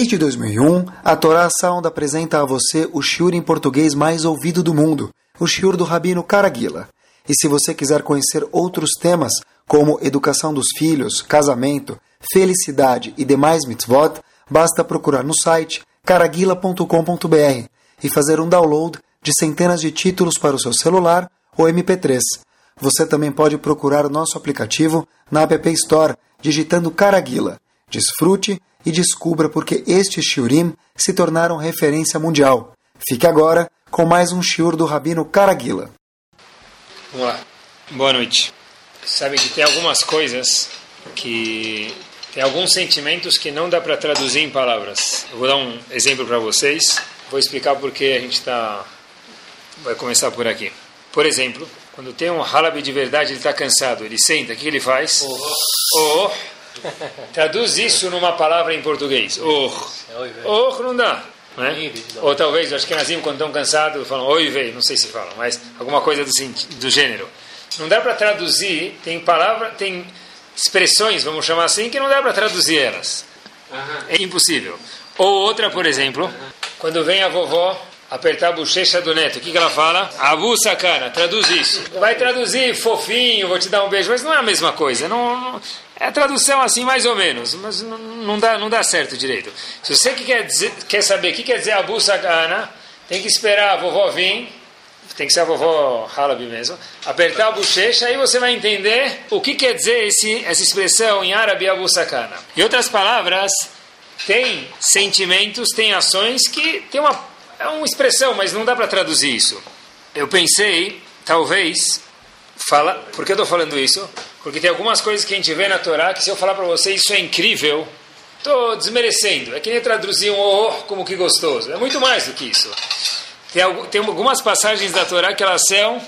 Desde 2001, a Torá Sound apresenta a você o shiur em português mais ouvido do mundo, o shiur do Rabino Caraguila. E se você quiser conhecer outros temas, como educação dos filhos, casamento, felicidade e demais mitzvot, basta procurar no site caraguila.com.br e fazer um download de centenas de títulos para o seu celular ou MP3. Você também pode procurar nosso aplicativo na App Store, digitando Caraguila. Desfrute e descubra porque estes shiurim se tornaram referência mundial. Fique agora com mais um shiur do Rabino Caraguila. Vamos lá. Boa noite. Sabe que tem algumas coisas que tem alguns sentimentos que não dá para traduzir em palavras. Eu vou dar um exemplo para vocês. Vou explicar porque a gente está vai começar por aqui. Por exemplo, quando tem um halabi de verdade, ele está cansado, ele senta, o que ele faz? Oh. oh. Traduz isso numa palavra em português. Oh. Oh, não dá. Né? Ou talvez, acho que Nazim, quando estão cansados, falam oi, vei, não sei se falam, mas alguma coisa do, do gênero. Não dá para traduzir, tem palavra, tem expressões, vamos chamar assim, que não dá para traduzir elas. É impossível. Ou outra, por exemplo, quando vem a vovó apertar a bochecha do neto. O que, que ela fala? Abu sacana, traduz isso. Vai traduzir fofinho, vou te dar um beijo, mas não é a mesma coisa. Não, não é a tradução assim, mais ou menos, mas não, dá, não dá certo direito. Se você que quer, dizer, quer saber o que quer dizer Abu sacana, tem que esperar a vovó vir, tem que ser a vovó Halabi mesmo, apertar a bochecha, aí você vai entender o que quer dizer esse, essa expressão em árabe Abu sacana. Em outras palavras, tem sentimentos, tem ações que tem uma é uma expressão, mas não dá para traduzir isso. Eu pensei, talvez, fala, por que eu estou falando isso? Porque tem algumas coisas que a gente vê na Torá que se eu falar para você isso é incrível, estou desmerecendo. É que nem traduzir um oh, como que gostoso. É muito mais do que isso. Tem algumas passagens da Torá que elas são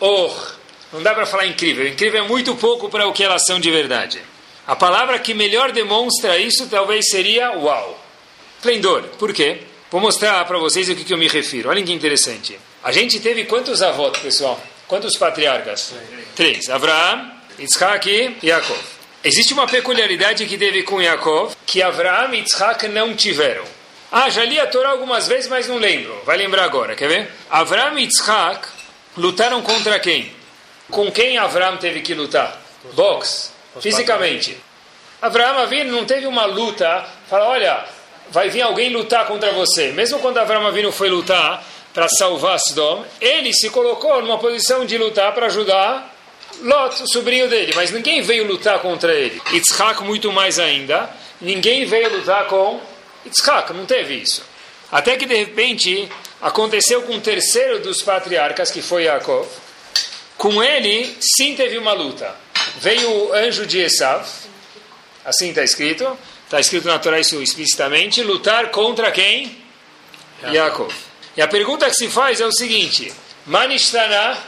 oh. Não dá para falar incrível. Incrível é muito pouco para o que elas são de verdade. A palavra que melhor demonstra isso talvez seria uau. Esplendor. Por quê? Vou mostrar para vocês o que, que eu me refiro. Olhem que interessante. A gente teve quantos avós, pessoal? Quantos patriarcas? Três. Abraão, Isaac e Yaakov. Existe uma peculiaridade que teve com Yaakov, que Abraão e Isaac não tiveram. Ah, já li a Torá algumas vezes, mas não lembro. Vai lembrar agora, quer ver? Abraão e Isaac lutaram contra quem? Com quem Abraão teve que lutar? Box, fisicamente. Abraão Avinu não teve uma luta, fala, olha, vai vir alguém lutar contra você. Mesmo quando Avram Avinu foi lutar para salvar Sodom, ele se colocou numa posição de lutar para ajudar Lot, o sobrinho dele. Mas ninguém veio lutar contra ele. Yitzhak muito mais ainda. Ninguém veio lutar com Yitzhak, não teve isso. Até que de repente aconteceu com o terceiro dos patriarcas, que foi Yaakov. Com ele, sim teve uma luta. Veio o anjo de Esav, assim está escrito, Está escrito na Torá isso explicitamente. Lutar contra quem? Yaakov. E a pergunta que se faz é o seguinte: Manishtana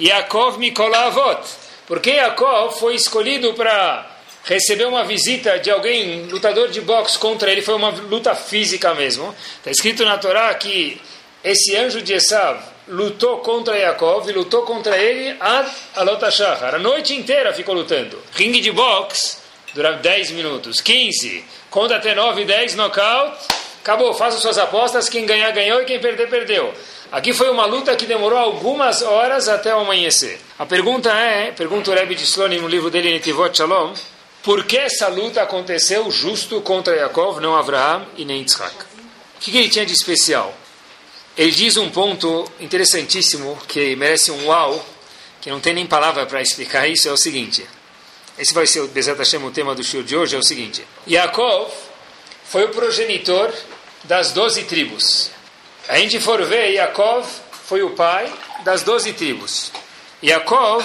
Yaakov Mikolavot. Porque Yaakov foi escolhido para receber uma visita de alguém, lutador de boxe contra ele, foi uma luta física mesmo. Está escrito na Torá que esse anjo de Esav lutou contra Yaakov e lutou contra ele ad alotashachar. A noite inteira ficou lutando. Ringue de boxe dura 10 minutos. 15, conta até 9, 10, knockout, acabou, faça suas apostas, quem ganhar, ganhou e quem perder, perdeu. Aqui foi uma luta que demorou algumas horas até o amanhecer. A pergunta é, pergunta o Rebbe de Slonim no livro dele, Netivot Shalom, por que essa luta aconteceu justo contra Yaakov, não Abraham e nem Yitzhak? O que, que ele tinha de especial? Ele diz um ponto interessantíssimo que merece um uau, que não tem nem palavra para explicar isso, é o seguinte. Esse vai ser Bezat Hashem, o tema do show de hoje, é o seguinte. Yaakov foi o progenitor das doze tribos. A gente for ver, Yaakov foi o pai das doze tribos. Yaakov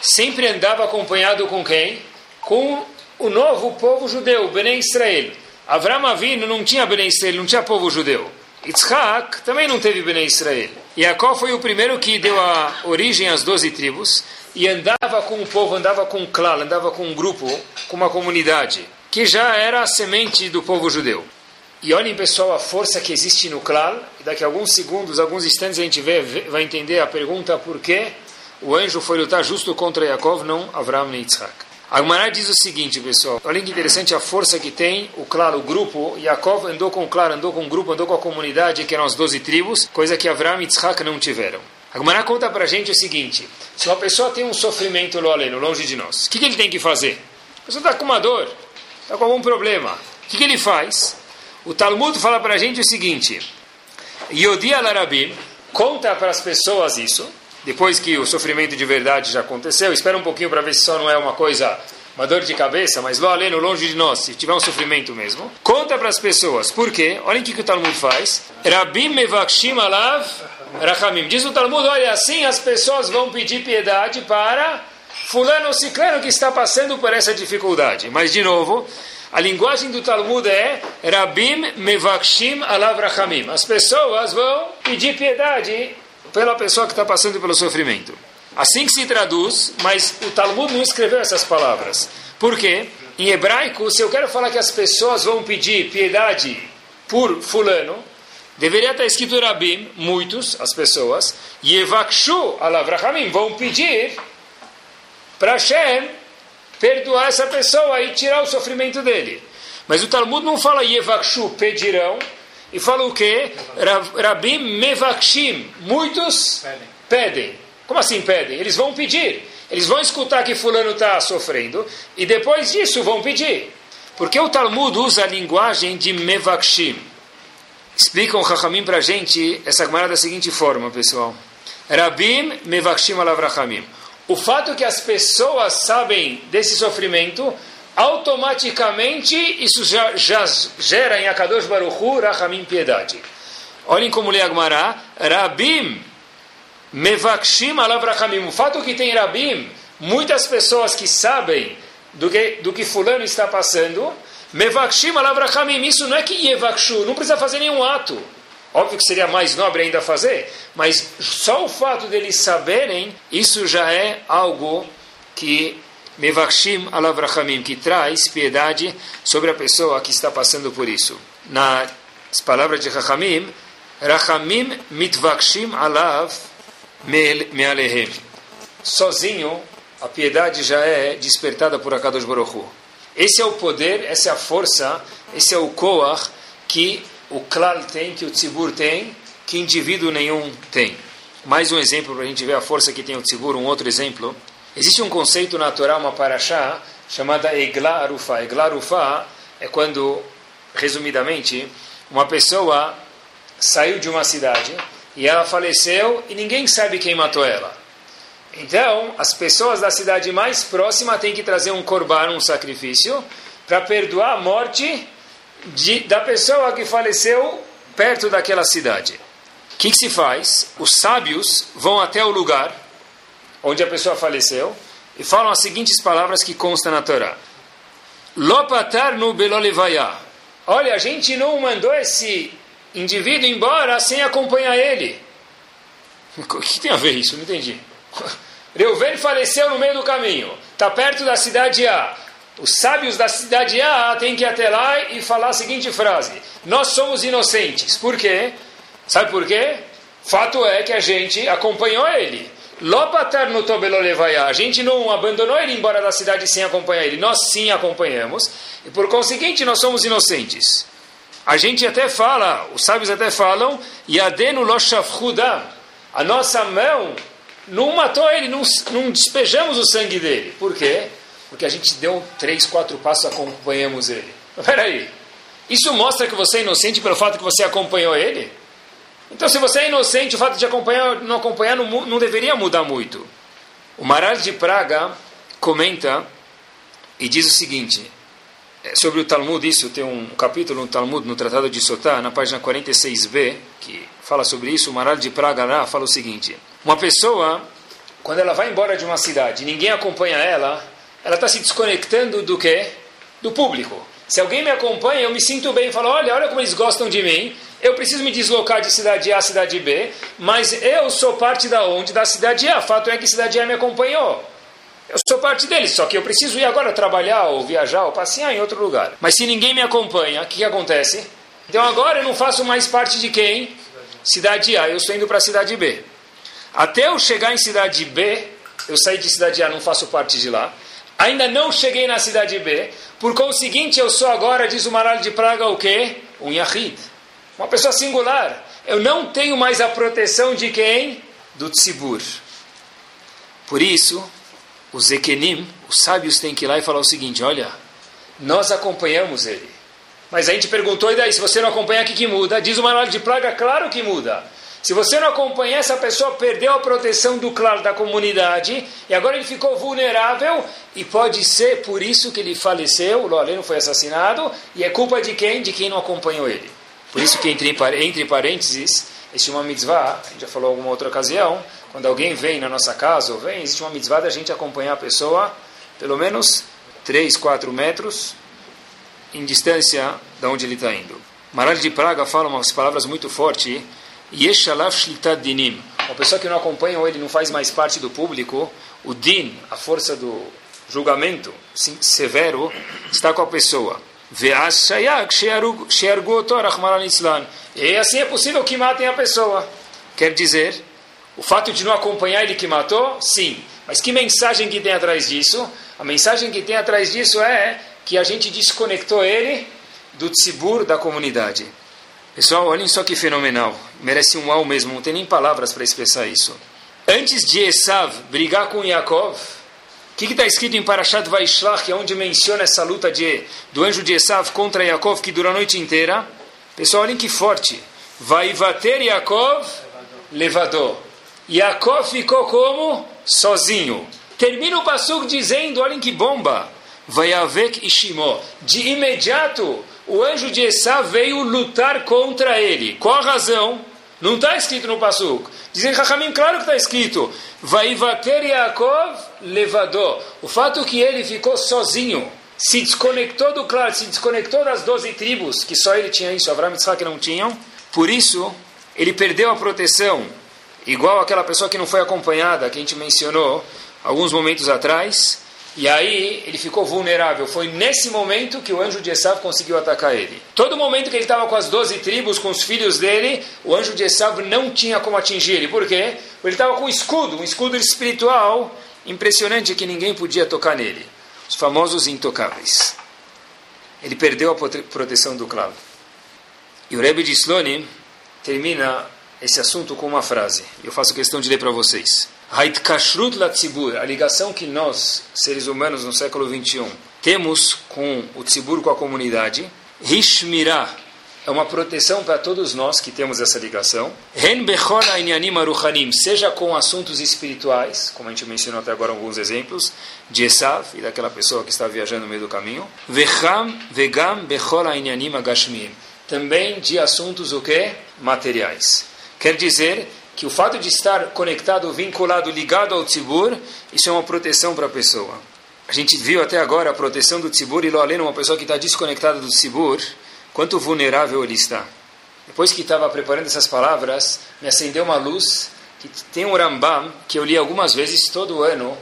sempre andava acompanhado com quem? Com o novo povo judeu, Bnei Israel. Avram Avinu não tinha Bnei Israel, não tinha povo judeu. Yitzhak também não teve Bnei Israel. Yaakov foi o primeiro que deu a origem às doze tribos e andava com o povo, andava com um clã, andava com um grupo, com uma comunidade, que já era a semente do povo judeu. E olhem, pessoal, a força que existe no clã. Daqui a alguns segundos, alguns instantes, a gente vê, vai entender a pergunta por que o anjo foi lutar justo contra Yaakov, não Avraham nem Yitzhak. A Gemara diz o seguinte, pessoal. Olha que interessante a força que tem o clã, o grupo. Yaakov andou com o clã, andou com o grupo, andou com a comunidade, que eram as 12 tribos, coisa que Avraham e Yitzhak não tiveram. A Gemara conta pra gente o seguinte: se uma pessoa tem um sofrimento aleno, longe de nós, o que, que ele tem que fazer? A pessoa está com uma dor, está com algum problema. O que, que ele faz? O Talmud fala pra gente o seguinte: Yodi al-Arabim conta para as pessoas isso depois que o sofrimento de verdade já aconteceu, espera um pouquinho para ver se só não é uma coisa, uma dor de cabeça, mas lo aleno, longe de nós, se tiver um sofrimento mesmo, conta para as pessoas. Por quê? Olhem o que, que o Talmud faz. Rabim mevakshim alav rachamim. Diz o Talmud, olha, assim as pessoas vão pedir piedade para fulano ciclano que está passando por essa dificuldade. Mas, de novo, a linguagem do Talmud é Rabim mevakshim alav rachamim. As pessoas vão pedir piedade pela pessoa que está passando pelo sofrimento. Assim que se traduz, mas o Talmud não escreveu essas palavras. Por quê? Em hebraico, se eu quero falar que as pessoas vão pedir piedade por fulano, deveria estar escrito Rabim, muitos, as pessoas, Yevakshu alavrahamim, vão pedir para Hashem perdoar essa pessoa e tirar o sofrimento dele. Mas o Talmud não fala Yevakshu, pedirão, e fala o quê? Rabim mevakshim. Muitos pedem. pedem. Como assim pedem? Eles vão pedir. Eles vão escutar que fulano está sofrendo e depois disso vão pedir. Porque o Talmud usa a linguagem de mevakshim. Explicam o Chachamim para a gente essa Gemara da seguinte forma, pessoal. Rabim mevakshim alavrachamim. O fato que as pessoas sabem desse sofrimento automaticamente isso já, já gera em Akadosh Baruchu Rahamim piedade. Olhem como lê Agmará, Rabim Mevakshim Alav Rahamim. O fato que tem Rabim, muitas pessoas que sabem do que, do que fulano está passando, Mevakshim Alav Rahamim, isso não é que Yevakshu, não precisa fazer nenhum ato. Óbvio que seria mais nobre ainda fazer, mas só o fato deles saberem, isso já é algo que Mevakshim alav rachamim, que traz piedade sobre a pessoa que está passando por isso. Nas palavras de Rachamim, Rachamim mitvakshim alav mealehem. Sozinho, a piedade já é despertada por Akadosh Baruch Hu. Esse é o poder, essa é a força, esse é o koach que o klal tem, que o tzibur tem, que indivíduo nenhum tem. Mais um exemplo para a gente ver a força que tem o tzibur, um outro exemplo. Existe um conceito natural, uma paraxá, chamada Egla Arufá. Egla é quando, resumidamente, uma pessoa saiu de uma cidade e ela faleceu e ninguém sabe quem matou ela. Então, as pessoas da cidade mais próxima têm que trazer um corban, um sacrifício, para perdoar a morte de, da pessoa que faleceu perto daquela cidade. O que, que se faz? Os sábios vão até o lugar onde a pessoa faleceu, e falam as seguintes palavras que constam na Torá. Lopatar no belolevaya. Olha, a gente não mandou esse indivíduo embora sem acompanhar ele. O que tem a ver isso? Não entendi. Reuven faleceu no meio do caminho. Está perto da cidade A. Os sábios da cidade A têm que ir até lá e falar a seguinte frase: Nós somos inocentes. Por quê? Sabe por quê? Fato é que a gente acompanhou ele. Lopatar no Tobelolevaya. A gente não abandonou ele embora da cidade sem acompanhar ele. Nós sim acompanhamos. E por conseguinte, nós somos inocentes. A gente até fala, os sábios até falam, Yadenu Loshafhuda. A nossa mão não matou ele, não, não despejamos o sangue dele. Por quê? Porque a gente deu três, quatro passos acompanhamos ele. Peraí. Isso mostra que você é inocente pelo fato que você acompanhou ele? Então, se você é inocente, o fato de acompanhar não acompanhar não, não deveria mudar muito. O Maral de Praga comenta e diz o seguinte: é, sobre o Talmud, isso tem um capítulo no Talmud, no Tratado de Sotá, na página 46b, que fala sobre isso. O Maral de Praga lá fala o seguinte: uma pessoa, quando ela vai embora de uma cidade, ninguém acompanha ela, ela está se desconectando do que? Do público. Se alguém me acompanha, eu me sinto bem, falo, olha, olha como eles gostam de mim, eu preciso me deslocar de cidade A a cidade B, mas eu sou parte da onde? Da cidade A. Fato é que cidade A me acompanhou. Eu sou parte deles, só que eu preciso ir agora trabalhar, ou viajar, ou passear em outro lugar. Mas se ninguém me acompanha, o que, que acontece? Então agora eu não faço mais parte de quem? Cidade A, eu estou indo para a cidade B. Até eu chegar em cidade B, eu saí de cidade A, não faço parte de lá. Ainda não cheguei na cidade B. Por conseguinte, eu sou agora, diz o Maral de Praga, o quê? Um Yahid. Uma pessoa singular. Eu não tenho mais a proteção de quem? Do Tzibur. Por isso, os Ekenim, os sábios, têm que ir lá e falar o seguinte: olha, nós acompanhamos ele. Mas a gente perguntou, e daí, se você não acompanha, o que, que muda? Diz o Manual de Praga, claro que muda. Se você não acompanha, essa pessoa perdeu a proteção do claro da comunidade e agora ele ficou vulnerável e pode ser por isso que ele faleceu, o Loaleno foi assassinado e é culpa de quem? De quem não acompanhou ele. Por isso que entre, entre parênteses, existe uma mitzvah, a gente já falou em alguma outra ocasião, quando alguém vem na nossa casa ou vem, existe uma mitzvah da gente acompanhar a pessoa pelo menos 3, 4 metros em distância de onde ele está indo. Maral de Praga fala umas palavras muito fortes Yeshalav Shlitat Dinim. Uma pessoa que não acompanha ou ele não faz mais parte do público, o Din, a força do julgamento severo, está com a pessoa. E assim é possível que matem a pessoa. Quer dizer, o fato de não acompanhar ele que matou, sim. Mas que mensagem que tem atrás disso? A mensagem que tem atrás disso é que a gente desconectou ele do tzibur da comunidade. Pessoal, olhem só que fenomenal. Merece um uau mesmo, não tem nem palavras para expressar isso. Antes de Esav brigar com Yaakov, o que está escrito em Parashat Vaishlach, que é onde menciona essa luta de, do anjo de Esav contra Yaakov, que dura a noite inteira? Pessoal, olhem que forte. Vai bater Yaakov, levador. Yaakov ficou como? Sozinho. Termina o Passuk dizendo, olhem que bomba. Vai Avek Ishimo. De imediato, o anjo de Esá veio lutar contra ele. Qual a razão? Não está escrito no Pasuk. Dizem Chachamim, claro que está escrito. Vaivater Yaakov levador. O fato que ele ficou sozinho, se desconectou do claro, se desconectou das doze tribos, que só ele tinha isso, Abraão e Isaac não tinham. Por isso, ele perdeu a proteção. Igual aquela pessoa que não foi acompanhada, que a gente mencionou alguns momentos atrás. E aí ele ficou vulnerável. Foi nesse momento que o anjo de Esav conseguiu atacar ele. Todo momento que ele estava com as doze tribos, com os filhos dele, o anjo de Esav não tinha como atingir ele. Por quê? Porque ele estava com um escudo, um escudo espiritual impressionante que ninguém podia tocar nele. Os famosos intocáveis. Ele perdeu a proteção do clavo. E o Rebbe de Slonim termina esse assunto com uma frase. Eu faço questão de ler para vocês. Haitkashrut Latzibur, a ligação que nós, seres humanos no século 21, temos com o tzibur, com a comunidade. Hishmirah é uma proteção para todos nós que temos essa ligação. Seja com assuntos espirituais, como a gente mencionou até agora alguns exemplos, de Esav e daquela pessoa que está viajando no meio do caminho. Vegam. Também de assuntos o que? Materiais. Quer dizer que o fato de estar conectado, vinculado, ligado ao tzibur, isso é uma proteção para a pessoa. A gente viu até agora a proteção do tzibur e além uma pessoa que está desconectada do tzibur, quanto vulnerável ele está. Depois que estava preparando essas palavras, me acendeu uma luz que tem um Rambam que eu li algumas vezes todo ano.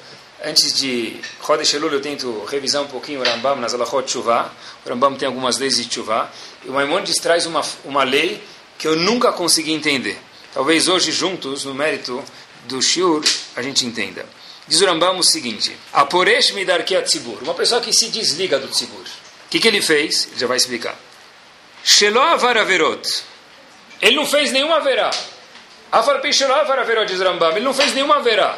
Antes de Chodesh Elul eu tento revisar um pouquinho o Rambam nas Alachot Tshuva. O Rambam tem algumas leis de Tshuva. E o Maimonides traz uma, uma lei que eu nunca consegui entender. Talvez hoje, juntos, no mérito do Shiur, a gente entenda. Diz o Rambam o seguinte: Aporesh midarki tzibur. Uma pessoa que se desliga do tzibur. O que, que ele fez? Ele já vai explicar. Shelo avar averot. Ele não fez nenhuma verá. Afar shelo avar averot, diz Rambam. Ele não fez nenhuma verá.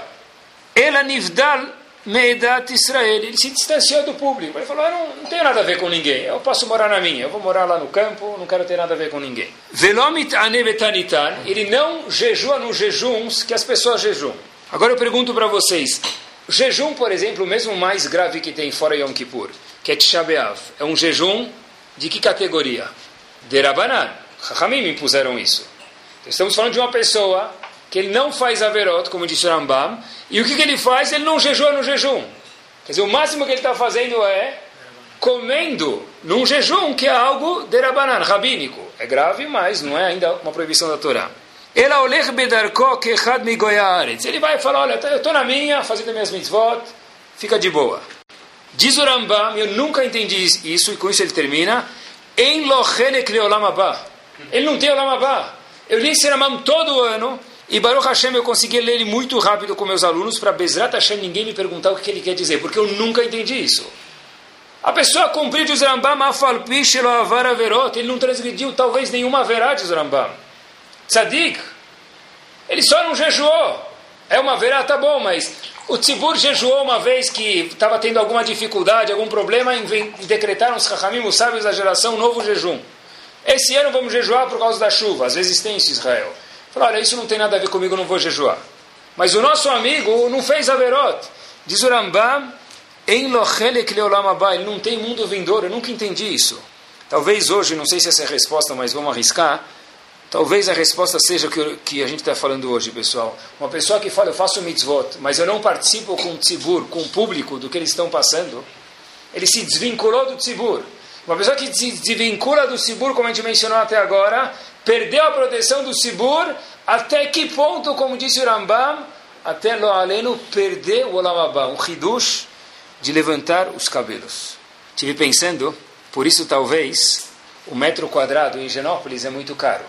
Ela nivdal Meidat Israel. Ele se distanciou do público. Ele falou: Eu não, não tenho nada a ver com ninguém. Eu posso morar na minha. Eu vou morar lá no campo. Não quero ter nada a ver com ninguém. Velomit anebetanitan. Ele não jejua nos jejuns que as pessoas jejuam. Agora eu pergunto para vocês: jejum, por exemplo, o mesmo mais grave que tem fora Yom Kippur, que é Tisha B'Av, é um jejum de que categoria? De Rabanan. Chachamim impuseram isso. Estamos falando de uma pessoa que ele não faz averot, como disse Rambam, e o que, que ele faz? Ele não jejua no jejum. Quer dizer, o máximo que ele está fazendo é comendo num jejum, que é algo de Rabanan, rabínico. É grave, mas não é ainda uma proibição da Torá. Ele vai falar, olha, eu estou na minha, fazendo minhas mitzvot, fica de boa. Diz o Rambam, eu nunca entendi isso, e com isso ele termina, Ele não tem Olam Eu li esse Rambam todo ano, E Baruch Hashem eu consegui ler ele muito rápido com meus alunos para Bezrat Hashem ninguém me perguntar o que ele quer dizer, porque eu nunca entendi isso. A pessoa cumpriu de Rambam, afalpish avar averot, ele não transgrediu talvez nenhuma verá de Rambam. Tzadik, ele só não jejuou. É uma verá, tá bom, mas o Tzibur jejuou uma vez que estava tendo alguma dificuldade, algum problema, e decretaram os Chachamim, os sábios da geração, um novo jejum. Esse ano vamos jejuar por causa da chuva, às vezes tem isso Israel. Olha, isso não tem nada a ver comigo, não vou jejuar. Mas o nosso amigo não fez averot. Diz o Rambam, em ele não tem mundo vindouro, eu nunca entendi isso. Talvez hoje, não sei se essa é a resposta, mas vamos arriscar. Talvez a resposta seja o que, que a gente está falando hoje, pessoal. Uma pessoa que fala, eu faço mitzvot, mas eu não participo com o tzibur, com o público do que eles estão passando, ele se desvinculou do tzibur. Uma pessoa que se desvincula do tzibur, como a gente mencionou até agora, perdeu a proteção do Sibur, até que ponto, como disse o Rambam, até lo aleno perder o Olamabá, um hidush de levantar os cabelos. Tive pensando, por isso talvez o metro quadrado em Genópolis é muito caro.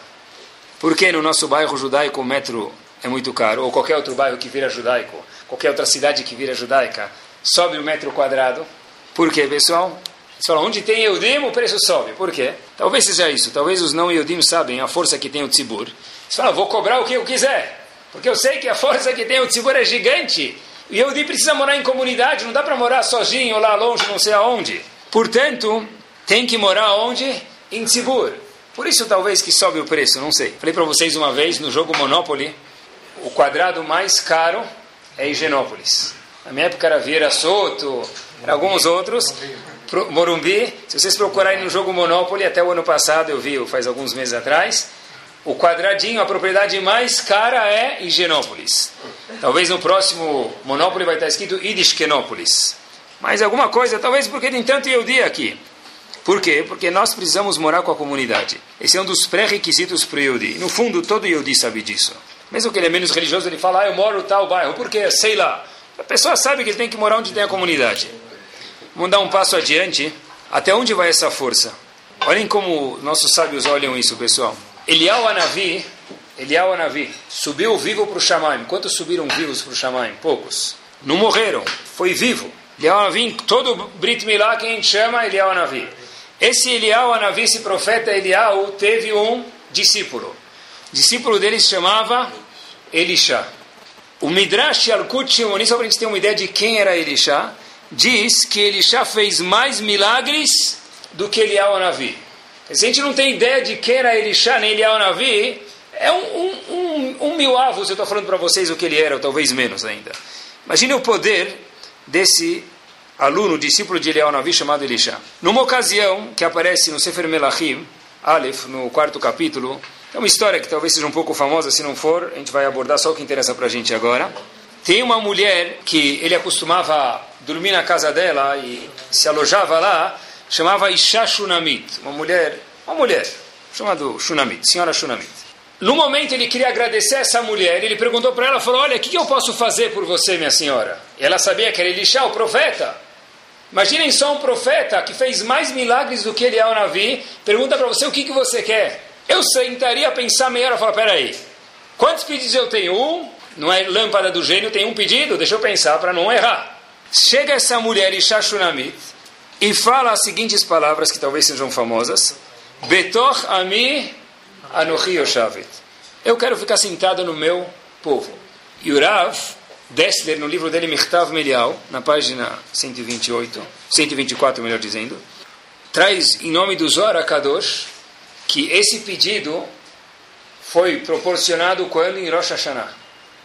Por que no nosso bairro judaico o metro é muito caro? Ou qualquer outro bairro que vira judaico, qualquer outra cidade que vira judaica, sobe o metro quadrado? Por quê, pessoal? Você fala, onde tem Eudim, o preço sobe. Por quê? Talvez seja isso. Talvez os não Eudim sabem a força que tem o Tzibur. Você fala, vou cobrar o que eu quiser. Porque eu sei que a força que tem o Tzibur é gigante. E Eudim precisa morar em comunidade. Não dá para morar sozinho lá longe, não sei aonde. Portanto, tem que morar onde? Em Tzibur. Por isso talvez que sobe o preço, não sei. Falei para vocês uma vez, no jogo Monopoly, o quadrado mais caro é Higienópolis. Na minha época era Vieira Soto, era alguns outros. Morumbi, se vocês procurarem no jogo Monopoly, até o ano passado eu vi, faz alguns meses atrás, o quadradinho, a propriedade mais cara é Higienópolis. Talvez no próximo Monopoly vai estar escrito Idishkenópolis. Mas alguma coisa, talvez porque tem tanto Yehudi aqui. Por quê? Porque nós precisamos morar com a comunidade. Esse é um dos pré-requisitos para o Yehudi. No fundo, todo Yehudi sabe disso. Mesmo que ele é menos religioso, ele fala, ah, eu moro tal bairro. Por quê? Sei lá. A pessoa sabe que ele tem que morar onde tem a comunidade. Vamos dar um passo adiante. Até onde vai essa força? Olhem como nossos sábios olham isso, pessoal. Elial Anavi, Elial Anavi, subiu vivo para o Shamaim. Quantos subiram vivos para o Shamaim? Poucos. Não morreram, foi vivo. Elial Anavi, todo Brit Milá, quem chama Elial Anavi. Esse Elial Anavi, esse profeta Elial, teve um discípulo. O discípulo dele se chamava Elisha. O Midrash Yalkut Shimoni, só para a gente ter uma ideia de quem era Elisha, diz que ele já fez mais milagres do que Eliyahu Navi. Se a gente não tem ideia de quem era Elisha nem Eliyahu Navi, é um, um, um, um mil avos, eu estou falando para vocês o que ele era, ou talvez menos ainda. Imagine o poder desse aluno, discípulo de Eliyahu Navi, chamado Elisha. Numa ocasião que aparece no Sefer Melachim, Aleph, no quarto capítulo, é uma história que talvez seja um pouco famosa, se não for, a gente vai abordar só o que interessa para a gente agora. Tem uma mulher que ele acostumava dormir na casa dela e se alojava lá, chamava Isha Shunamit, uma mulher, uma mulher, chamada Shunamit, senhora Shunamit. No momento ele queria agradecer essa mulher, ele perguntou para ela, falou, olha, o que, eu posso fazer por você, minha senhora? E ela sabia que era Elisha, o profeta. Imaginem só um profeta que fez mais milagres do que ele é o Navi, pergunta para você o que, que você quer. Eu sentaria a pensar meia hora e falar, peraí, quantos pedidos eu tenho? Um, não é lâmpada do gênio, tem um pedido, deixa eu pensar para não errar. Chega essa mulher Ishashunamit e fala as seguintes palavras que talvez sejam famosas: Betoch ami anochi yoshavit. Eu quero ficar sentado no meu povo. E o Rav Dessler, no livro dele Michtav Melial, na página 128, 124, melhor dizendo, traz em nome do Zohar Kadosh que esse pedido foi proporcionado quando em Rosh Hashanah.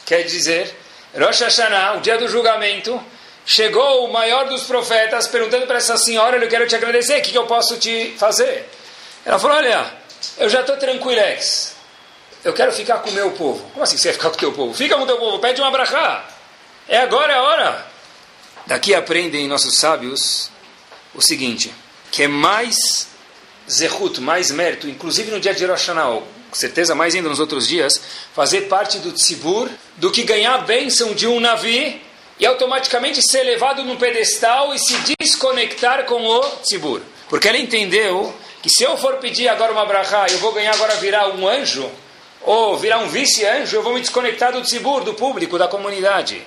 Quer dizer, Rosh Hashanah, o dia do julgamento, chegou o maior dos profetas perguntando para essa senhora: Eu quero te agradecer, o que, que eu posso te fazer? Ela falou: Olha, eu já estou tranquilex. Eu quero ficar com o meu povo. Como assim você vai ficar com o teu povo? Fica com o teu povo, pede uma brachá. É agora, é a hora. Daqui aprendem nossos sábios o seguinte: que é mais zehut, mais mérito, inclusive no dia de Rosh Hashanah, com certeza mais ainda nos outros dias, fazer parte do tzibur, do que ganhar a bênção de um navio e automaticamente ser levado num pedestal e se desconectar com o tzibur. Porque ela entendeu que se eu for pedir agora uma brachá, eu vou ganhar agora virar um anjo, ou virar um vice-anjo, eu vou me desconectar do tzibur, do público, da comunidade.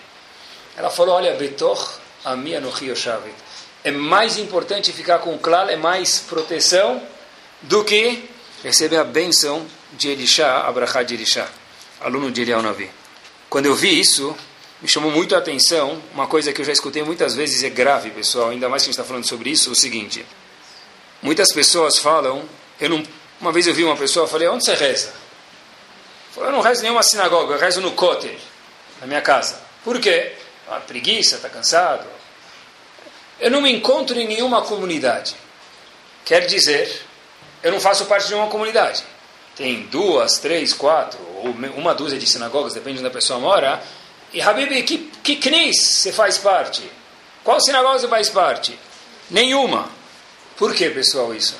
Ela falou, olha, Betor, a minha no Rio Shavit. É mais importante ficar com o klal, é mais proteção do que receber a benção de Elisha, Abrahá de Elisha, aluno de Eliel Navi. Quando eu vi isso, me chamou muito a atenção uma coisa que eu já escutei muitas vezes, é grave, pessoal, ainda mais que a gente está falando sobre isso, o seguinte. Muitas pessoas falam, eu não, uma vez eu vi uma pessoa, falei, onde você reza? Eu não rezo em nenhuma sinagoga, eu rezo no kotel, na minha casa. Por quê? Ah, preguiça, está cansado. Eu não me encontro em nenhuma comunidade. Quer dizer, eu não faço parte de uma comunidade. Tem duas, três, quatro, ou uma dúzia de sinagogas, depende de onde a pessoa mora. E, Habib, que, que knis você faz parte? Qual sinagoga você faz parte? Nenhuma. Por que, pessoal, isso?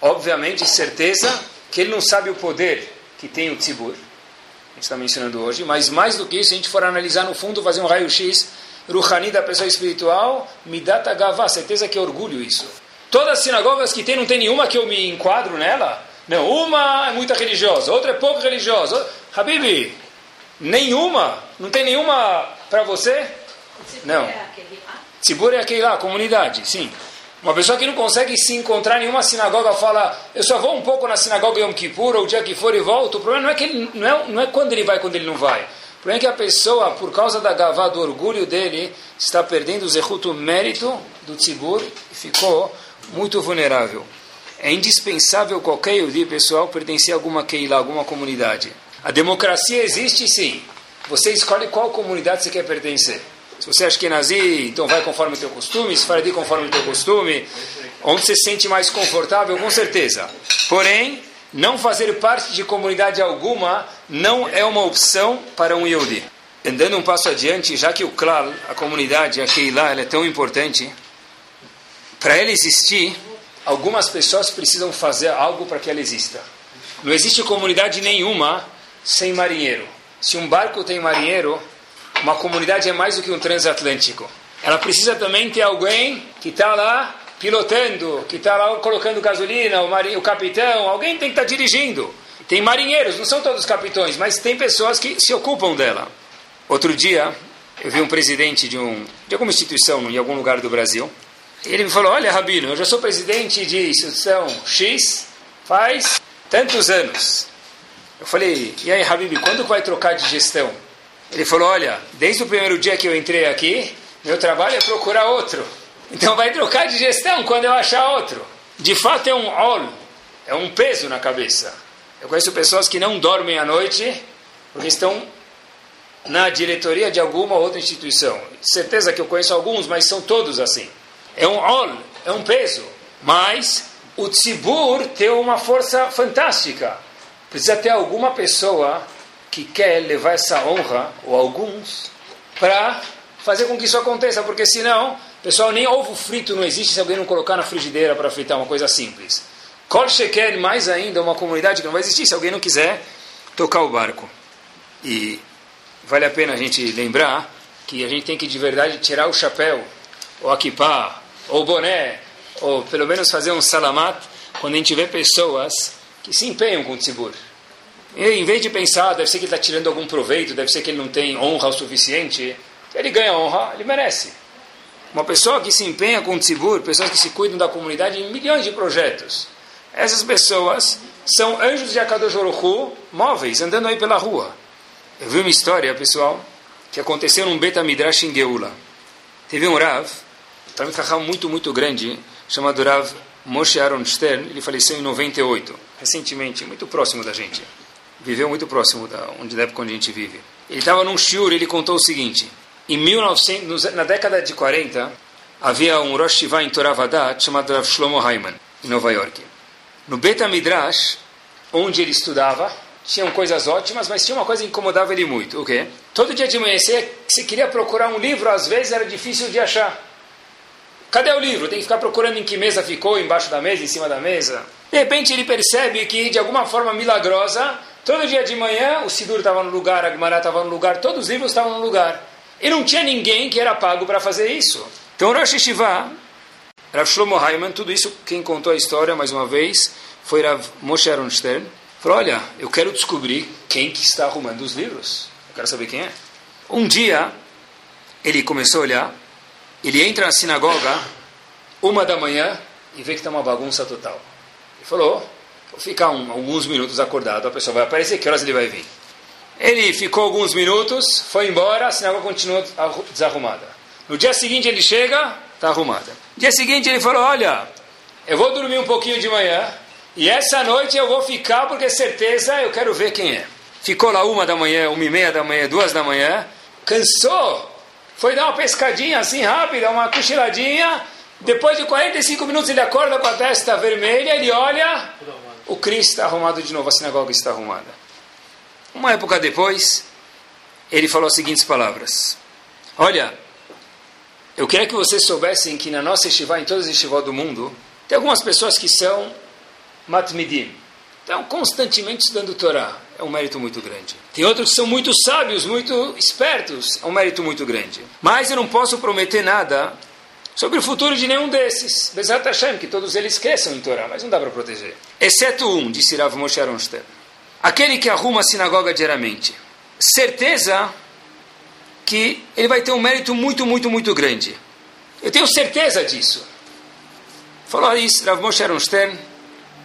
Obviamente, certeza que ele não sabe o poder que tem o tzibur. A gente está mencionando hoje. Mas mais do que isso, a gente for analisar no fundo, fazer um raio-x, Ruhani da pessoa espiritual, dá tagavá, certeza que é orgulho isso. Todas as sinagogas que tem, não tem nenhuma que eu me enquadro nela? Não, uma é muito religiosa, outra é pouco religiosa. Habibi, nenhuma? Não tem nenhuma para você? Não. Tzibur é aquele lá, comunidade, sim. Uma pessoa que não consegue se encontrar em nenhuma sinagoga fala, eu só vou um pouco na sinagoga Yom Kippur, ou o dia que for e volto. O problema não é, que ele, não é, não é quando ele vai, quando ele não vai. O problema é que a pessoa, por causa da gavá, do orgulho dele, está perdendo o zehut, o mérito do tzibur, e ficou muito vulnerável. É indispensável qualquer Yudi, pessoal, pertencer a alguma Keilah, alguma comunidade. A democracia existe sim. Você escolhe qual comunidade você quer pertencer. Se você acha que é nazi, então vai conforme o teu costume. Se faradi, conforme o teu costume. Onde você se sente mais confortável, com certeza. Porém, não fazer parte de comunidade alguma não é uma opção para um Yehudi. Andando um passo adiante, já que o Klal, a comunidade, a Keilah, ela é tão importante, para ela existir, algumas pessoas precisam fazer algo para que ela exista. Não existe comunidade nenhuma sem marinheiro. Se um barco tem marinheiro, uma comunidade é mais do que um transatlântico. Ela precisa também ter alguém que está lá pilotando, que está lá colocando gasolina, o, marinho, o capitão, alguém tem que estar tá dirigindo. Tem marinheiros, não são todos capitões, mas tem pessoas que se ocupam dela. Outro dia, eu vi um presidente de, um, de alguma instituição em algum lugar do Brasil, ele me falou: Olha, Rabino, eu já sou presidente de instituição X faz tantos anos. Eu falei: E aí, Habib, quando vai trocar de gestão? Ele falou: Olha, desde o primeiro dia que eu entrei aqui, meu trabalho é procurar outro. Então vai trocar de gestão quando eu achar outro. De fato, é um ol, é um peso na cabeça. Eu conheço pessoas que não dormem à noite porque estão na diretoria de alguma outra instituição. Certeza que eu conheço alguns, mas são todos assim é um ol, é um peso. Mas o tzibur tem uma força fantástica. Precisa ter alguma pessoa que quer levar essa honra, ou alguns, para fazer com que isso aconteça, porque senão, pessoal, nem ovo frito não existe se alguém não colocar na frigideira para fritar uma coisa simples. Kol Sheker, mais ainda, uma comunidade que não vai existir se alguém não quiser tocar o barco. E vale a pena a gente lembrar que a gente tem que de verdade tirar o chapéu, ou a kippah, ou boné, ou pelo menos fazer um salamat, quando a gente vê pessoas que se empenham com o tzibur. E em vez de pensar, deve ser que ele está tirando algum proveito, deve ser que ele não tem honra o suficiente, ele ganha honra, ele merece. Uma pessoa que se empenha com o tzibur, pessoas que se cuidam da comunidade em milhões de projetos. Essas pessoas são anjos de Akadosh Hu, móveis, andando aí pela rua. Eu vi uma história, pessoal, que aconteceu num Beta Midrash em Geula. Teve um Rav Talmud Chacham muito, muito grande, chamado Rav Moshe Aaron Stern, ele faleceu em 98, recentemente, muito próximo da gente. Viveu muito próximo da, onde, da época onde a gente vive. Ele estava num shiur, ele contou o seguinte, em 1900, na década de 40, havia um Rosh Shiva em Toravadat chamado Rav Shlomo Hayman, em Nova York. No Beta Midrash, onde ele estudava, tinham coisas ótimas, mas tinha uma coisa que incomodava ele muito. O quê? Todo dia de manhã, se queria procurar um livro, às vezes era difícil de achar. Cadê o livro? Tem que ficar procurando em que mesa ficou, embaixo da mesa, em cima da mesa. De repente ele percebe que, de alguma forma milagrosa, todo dia de manhã o Sidur estava no lugar, a Gemara estava no lugar, todos os livros estavam no lugar. E não tinha ninguém que era pago para fazer isso. Então Rosh Hashivah, Rav Shlomo Hayman, tudo isso, quem contou a história, mais uma vez, foi Rav Moshe Aronstern, Falou, olha, eu quero descobrir quem que está arrumando os livros. Eu quero saber quem é. Um dia, ele começou a olhar, ele entra na sinagoga, uma da manhã, e vê que está uma bagunça total. Ele falou, vou ficar um, alguns minutos acordado, a pessoa vai aparecer, que horas ele vai vir? Ele ficou alguns minutos, foi embora, a sinagoga continuou desarrumada. No dia seguinte ele chega, está arrumada. No dia seguinte ele falou, olha, eu vou dormir um pouquinho de manhã, e essa noite eu vou ficar porque certeza eu quero ver quem é. Ficou lá uma da manhã, uma e meia da manhã, duas da manhã, cansou, foi dar uma pescadinha assim rápida, uma cochiladinha. Depois de 45 minutos ele acorda com a testa vermelha, ele olha, o Cristo está arrumado de novo, a sinagoga está arrumada. Uma época depois, ele falou as seguintes palavras: Olha, eu queria que vocês soubessem que na nossa estivá, em todas as estivá do mundo, tem algumas pessoas que são matmidim, estão constantemente estudando Torá é um mérito muito grande. Tem outros que são muito sábios, muito espertos, é um mérito muito grande. Mas eu não posso prometer nada sobre o futuro de nenhum desses. Bezat Hashem, que todos eles cresçam em Torá, mas não dá para proteger. Exceto um, disse Rav Moshe Aronstein. Aquele que arruma a sinagoga diariamente. Certeza que ele vai ter um mérito muito, muito, muito grande. Eu tenho certeza disso. Falou isso Rav Moshe Aronstein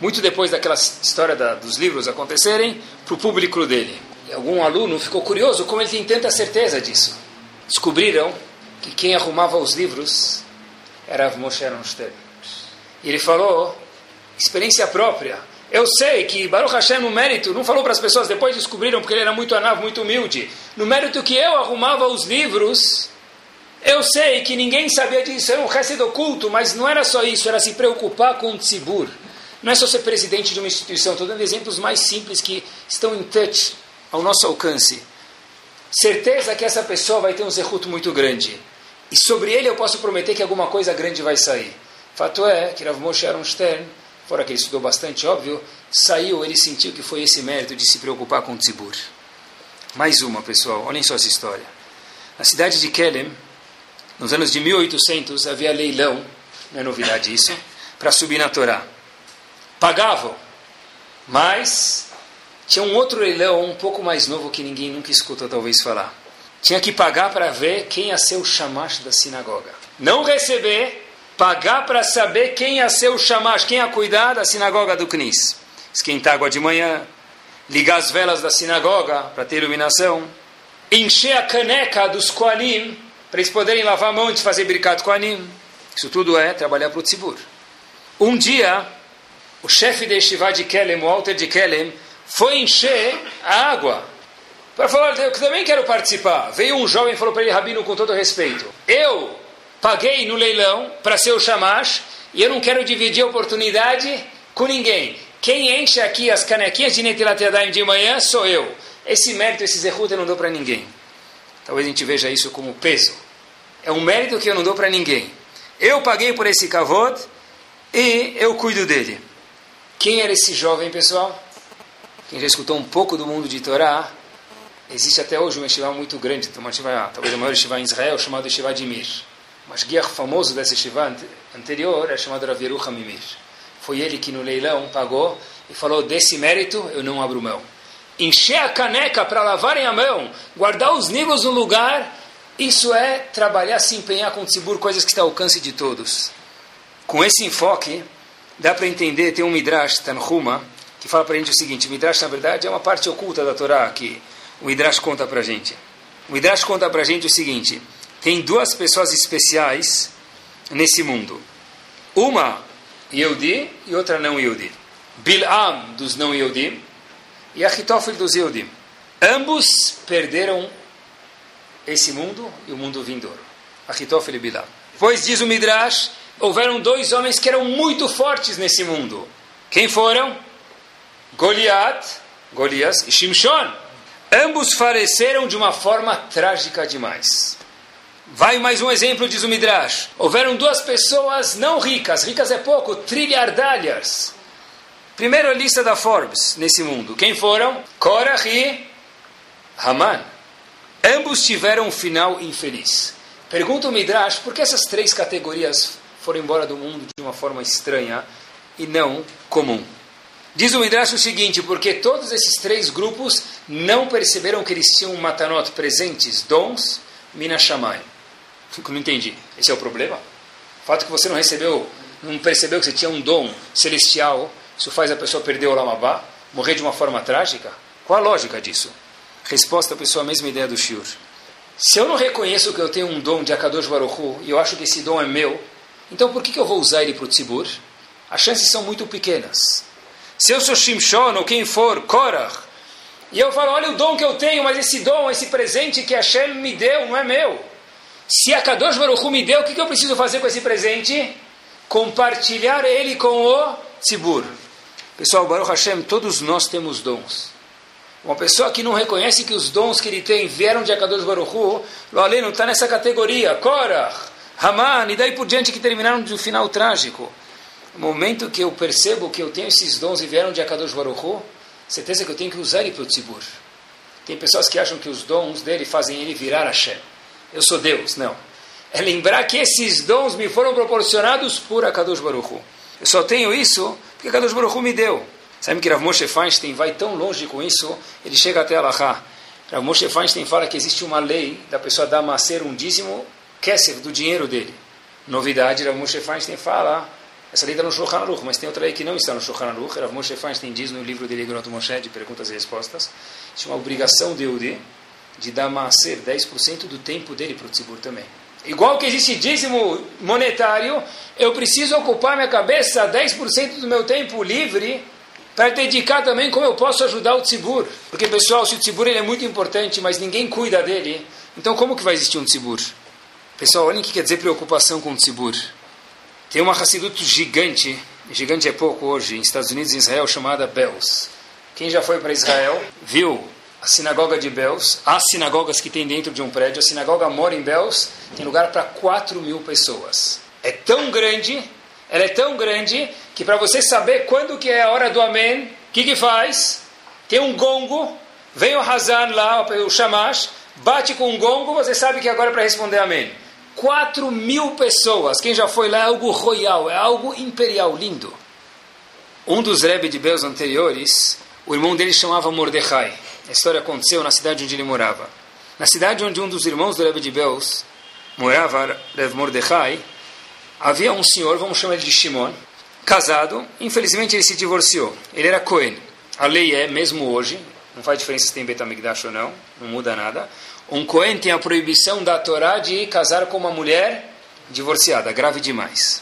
muito depois daquela história da, dos livros acontecerem, para o público dele. E algum aluno ficou curioso como ele tem tanta certeza disso. Descobriram que quem arrumava os livros era Moshe Aronstein. E ele falou, experiência própria. Eu sei que Baruch Hashem, no mérito, não falou para as pessoas, depois descobriram porque ele era muito anavo, muito humilde. No mérito que eu arrumava os livros, eu sei que ninguém sabia disso, era um resto oculto, mas não era só isso, era se preocupar com o tzibur não é só ser presidente de uma instituição, estou dando exemplos mais simples que estão em touch, ao nosso alcance. Certeza que essa pessoa vai ter um zerruto muito grande. E sobre ele eu posso prometer que alguma coisa grande vai sair. Fato é que Rav Moshe Aronstern, fora que ele estudou bastante, óbvio, saiu, ele sentiu que foi esse mérito de se preocupar com o tzibur. Mais uma, pessoal, olhem só essa história. Na cidade de Kelem, nos anos de 1800, havia leilão, não é novidade isso, para subir na Torá pagavam. Mas tinha um outro leilão um pouco mais novo que ninguém nunca escutou talvez falar. Tinha que pagar para ver quem ia ser o chamash da sinagoga. Não receber, pagar para saber quem ia ser o chamash, quem ia cuidar da sinagoga do Knis. Esquentar água de manhã, ligar as velas da sinagoga para ter iluminação, encher a caneca dos koanim para eles poderem lavar a mão de fazer bricato koanim. Isso tudo é trabalhar para o tzibur. Um dia, o chefe de Yeshiva de Kelem, o Walter de Kelem, foi encher a água. Para falar, eu também quero participar. Veio um jovem e falou para ele, Rabino, com todo respeito, eu paguei no leilão para ser o chamash e eu não quero dividir a oportunidade com ninguém. Quem enche aqui as canequinhas de Netilat Yadayim de manhã sou eu. Esse mérito, esse zerruta eu não dou para ninguém. Talvez a gente veja isso como peso. É um mérito que eu não dou para ninguém. Eu paguei por esse kavod e eu cuido dele. Quem era esse jovem, pessoal? Quem já escutou um pouco do mundo de Torá, existe até hoje um yeshiva muito grande, uma yeshiva, talvez o maior yeshiva em Israel, chamado Yeshiva de Mir. Mas guia famoso desse yeshiva anterior é chamado Rav Yerucham Mimir. Foi ele que no leilão pagou e falou, desse mérito eu não abro mão. Encher a caneca para lavarem a mão, guardar os níveis no lugar, isso é trabalhar, se empenhar com o tzibur, coisas que estão ao alcance de todos. Com esse enfoque, dá para entender, tem um Midrash, Tanhuma, que fala para a gente o seguinte, o Midrash, na verdade, é uma parte oculta da Torá que o Midrash conta para gente. O Midrash conta para gente o seguinte, tem duas pessoas especiais nesse mundo. Uma, Yehudi, e outra não Yehudi. Bil'am, dos não Yehudi, e Achitofel, dos Yehudi. Ambos perderam esse mundo e o mundo vindouro. Achitofel e Bil'am. Pois diz o Midrash houveram dois homens que eram muito fortes nesse mundo. Quem foram? Goliat, Golias e Shimshon. Ambos faleceram de uma forma trágica demais. Vai mais um exemplo, diz o Midrash. Houveram duas pessoas não ricas, ricas é pouco, trilhardárias. Primeira lista da Forbes nesse mundo. Quem foram? Korah e Haman. Ambos tiveram um final infeliz. Pergunta o Midrash por que essas três categorias foram embora do mundo de uma forma estranha e não comum. Diz o Midrash o seguinte, porque todos esses três grupos não perceberam que eles tinham matanot presentes, dons, minashamai. Não entendi. Esse é o problema? O fato que você não recebeu, não percebeu que você tinha um dom celestial, isso faz a pessoa perder o lamabá, morrer de uma forma trágica? Qual a lógica disso? Resposta, pessoa, a mesma ideia do Shur. Se eu não reconheço que eu tenho um dom de Akadosh Baruch e eu acho que esse dom é meu, então por que, que eu vou usar ele para o tzibur? As chances são muito pequenas. Se eu sou Shimshon ou quem for, Korach, e eu falo, olha o dom que eu tenho, mas esse dom, esse presente que Hashem me deu, não é meu. Se a Kadosh Baruch me deu, o que, que eu preciso fazer com esse presente? Compartilhar ele com o Tzibur. Pessoal, Baruch Hashem, todos nós temos dons. Uma pessoa que não reconhece que os dons que ele tem vieram de Akadosh Baruch Hu, não está nessa categoria. Korach, Haman, e daí por diante que terminaram de um final trágico. Momento que eu percebo que eu tenho esses dons e vieram de Akadosh Baruch Hu, certeza que eu tenho que usar ele para o tzibur. Tem pessoas que acham que os dons dele fazem ele virar Hashem. Eu sou Deus. Não. É lembrar que esses dons me foram proporcionados por Akadosh Baruch Hu. Eu só tenho isso porque Akadosh Baruch Hu me deu. Sabe que Rav Moshe Feinstein vai tão longe com isso, ele chega até Allahá. Rav Moshe Feinstein fala que existe uma lei da pessoa dar macer um dízimo kesef do dinheiro dele. Novidade, Rav Moshe Feinstein fala essa lei está no Shulchan Aruch, mas tem outra lei que não está no Shulchan Aruch. Rav Moshe Feinstein diz no livro dele, Grot Moshe, de Perguntas e Respostas, tinha uma obrigação de de dar maaser 10% do tempo dele para o tzibur também. Igual que existe dízimo monetário, eu preciso ocupar minha cabeça 10% do meu tempo livre para dedicar também como eu posso ajudar o tzibur. Porque, pessoal, se o tzibur ele é muito importante, mas ninguém cuida dele, então como que vai existir um tzibur? Pessoal, olhem o que quer dizer preocupação com o tzibur. Tem uma Hassidut gigante, gigante é pouco hoje, em Estados Unidos e Israel, chamada Bells. Quem já foi para Israel viu a sinagoga de Bells, as sinagogas que tem dentro de um prédio. A sinagoga mora em Bells, tem lugar para 4 mil pessoas. É tão grande, ela é tão grande, que para você saber quando que é a hora do amém, o que, que faz? Tem um gongo, vem o Hazan lá, o Shamash, bate com um gongo, você sabe que agora é para responder amém. 4 mil pessoas. Quem já foi lá é algo royal, é algo imperial, lindo. Um dos Rebbe de Beus anteriores, o irmão dele chamava Mordecai. A história aconteceu na cidade onde ele morava. Na cidade onde um dos irmãos do Rebbe de Beus morava, Rev Mordecai, havia um senhor, vamos chamar ele de Shimon, casado. Infelizmente ele se divorciou. Ele era Cohen. A lei é, mesmo hoje, não faz diferença se tem Betamigdash ou não, não muda nada um Cohen tem a proibição da Torá de casar com uma mulher divorciada, grave demais.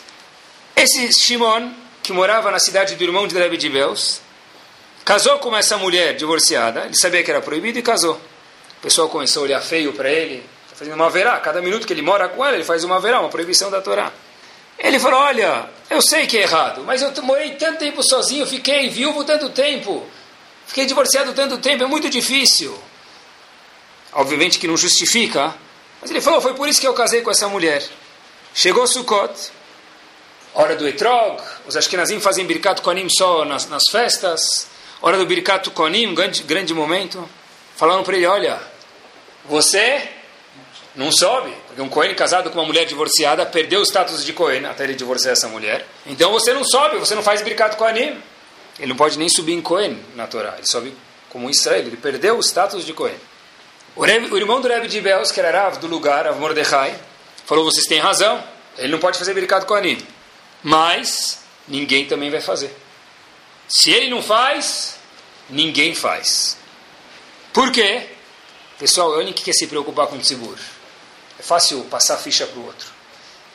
Esse Shimon, que morava na cidade do irmão de Rebbe de Beus, casou com essa mulher divorciada, ele sabia que era proibido e casou. O pessoal começou a olhar feio para ele, tá fazendo uma verá, cada minuto que ele mora com ela, ele faz uma verá, uma proibição da Torá. Ele falou, olha, eu sei que é errado, mas eu morei tanto tempo sozinho, fiquei viúvo tanto tempo, fiquei divorciado tanto tempo, é muito difícil. Obviamente que não justifica, mas ele falou, foi por isso que eu casei com essa mulher. Chegou Sukkot, hora do Etrog, os Ashkenazim fazem Birkat Koanim só nas, nas festas, hora do Birkat Koanim, grande, grande momento. Falaram para ele, olha, você não sobe, porque um Cohen casado com uma mulher divorciada perdeu o status de Cohen até ele divorciar essa mulher. Então você não sobe, você não faz Birkat Koanim. Ele não pode nem subir em Cohen na Torá, ele sobe como Israel, ele perdeu o status de Cohen. O, Rebbe, o irmão do Rebbe de Beus, que era Rav do lugar, Rav Mordechai, falou: vocês têm razão, ele não pode fazer Birkat Kohanim. Mas ninguém também vai fazer. Se ele não faz, ninguém faz. Por quê? Pessoal, olhem que quer se preocupar com o seguro. É fácil passar a ficha para o outro.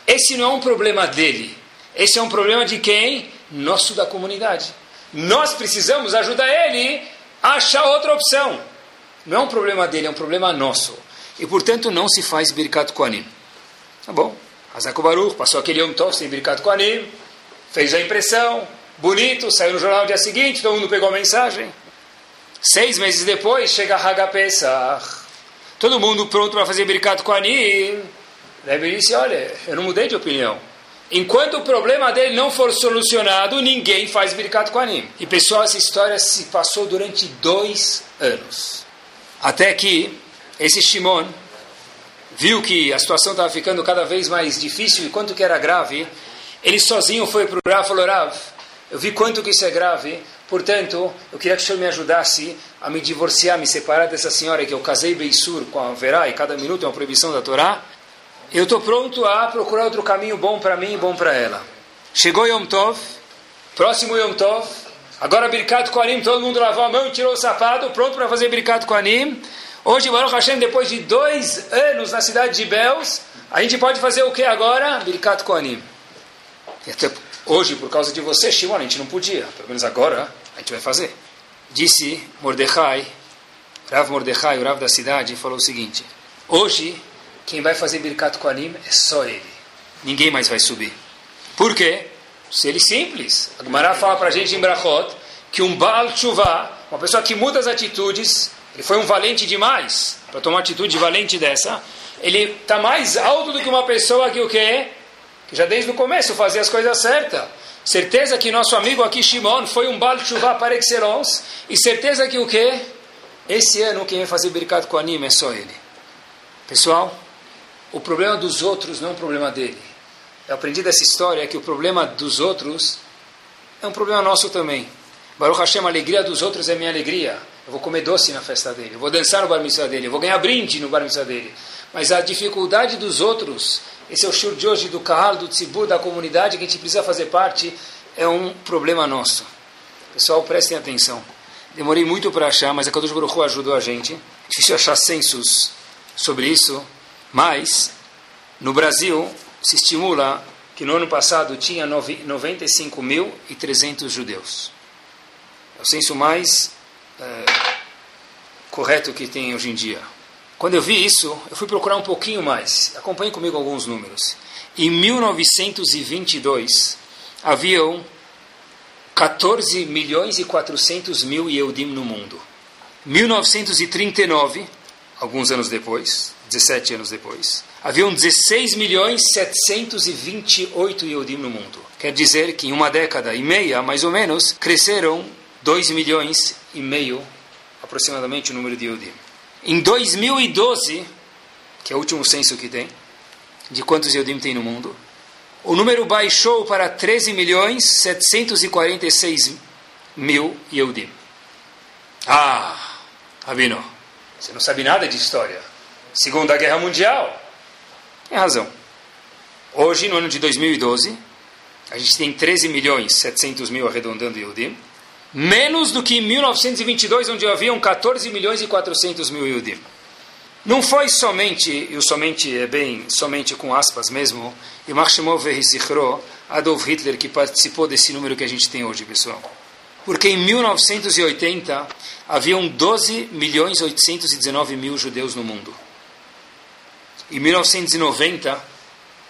Esse não é um problema dele. Esse é um problema de quem? Nosso da comunidade. Nós precisamos ajudar ele a achar outra opção. Não é um problema dele, é um problema nosso. E, portanto, não se faz Birkat Koanim. Tá bom. Hazako Baruch passou aquele Yom Tov sem Birkat Koanim, fez a impressão, bonito, saiu no jornal no dia seguinte, todo mundo pegou a mensagem. Seis meses depois, chega Haga Pesach. Todo mundo pronto para fazer Birkat Koanim. Rebbe disse, olha, eu não mudei de opinião. Enquanto o problema dele não for solucionado, ninguém faz Birkat Koanim. E pessoal, essa história se passou durante dois anos. Até que esse Shimon viu que a situação estava ficando cada vez mais difícil e quanto que era grave, ele sozinho foi para o Rav e falou, Rav, eu vi quanto que isso é grave, Portanto, eu queria que o senhor me ajudasse a me divorciar, me separar dessa senhora que eu casei Beisur com a Verá e cada minuto é uma proibição da Torá. Eu estou pronto a procurar outro caminho bom para mim e bom para ela. Chegou Yom Tov, próximo Yom Tov, agora Birkat Koanim, todo mundo lavou a mão tirou o sapato, pronto para fazer Birkat Koanim. Hoje, Baruch Hashem, depois de dois anos na cidade de Beus, a gente pode fazer o que agora? Birkat Koanim. E até hoje, por causa de você, Shimon, a gente não podia. Pelo menos agora, a gente vai fazer. Disse Mordecai, Rav Mordecai, o Rav da cidade, falou o seguinte: Hoje, quem vai fazer Birkat Koanim é só ele. Ninguém mais vai subir. Por quê? Se ele simples. A Gemara fala para a gente em Brachot que um Baal Tshuva, uma pessoa que muda as atitudes, ele foi um valente demais para tomar uma atitude valente dessa. Ele está mais alto do que uma pessoa que o quê? Que já desde o começo fazia as coisas certas. Certeza que nosso amigo aqui, Shimon, foi um Baal Tshuva par excellence. E certeza que o quê? Esse ano quem vai fazer Birkat com anime é só ele. Pessoal, o problema dos outros não é um problema dele. Eu aprendi dessa história que o problema dos outros é um problema nosso também. Baruch Hashem, a alegria dos outros é minha alegria. Eu vou comer doce na festa dele, eu vou dançar no bar mitzvah dele, eu vou ganhar brinde no bar mitzvah dele. Mas a dificuldade dos outros, esse é o shur de hoje do Kahal, do Tzibur, da comunidade que a gente precisa fazer parte, é um problema nosso. Pessoal, prestem atenção. Demorei muito para achar, mas a Kadosh Baruch Hu ajudou a gente. Difícil achar censos sobre isso, mas no Brasil se estimula que no ano passado tinha 95.300 judeus. É o censo mais é, correto que tem hoje em dia. Quando eu vi isso, eu fui procurar um pouquinho mais. Acompanhe comigo alguns números. Em 1922, haviam 14 milhões e 400 mil Yehudim no mundo. 1939, alguns anos depois, 17 anos depois, haviam 16 milhões 728 Yehudim no mundo. Quer dizer que em uma década e meia, mais ou menos, cresceram 2 milhões e meio, aproximadamente, o número de Yehudim. Em 2012, que é o último censo que tem, de quantos Yehudim tem no mundo, o número baixou para 13 milhões 746 mil Yehudim. Ah, Rabino, você não sabe nada de história. Segunda Guerra Mundial. Tem razão. Hoje, no ano de 2012, a gente tem 13 milhões 700 mil arredondando Yehudim, menos do que em 1922, onde haviam 14 milhões e 400 mil Yehudim. Não foi somente, e o somente é bem, somente com aspas mesmo, e Marshemov Zichro, Adolf Hitler, que participou desse número que a gente tem hoje, pessoal. Porque em 1980 haviam 12 milhões 819 mil judeus no mundo. Em 1990,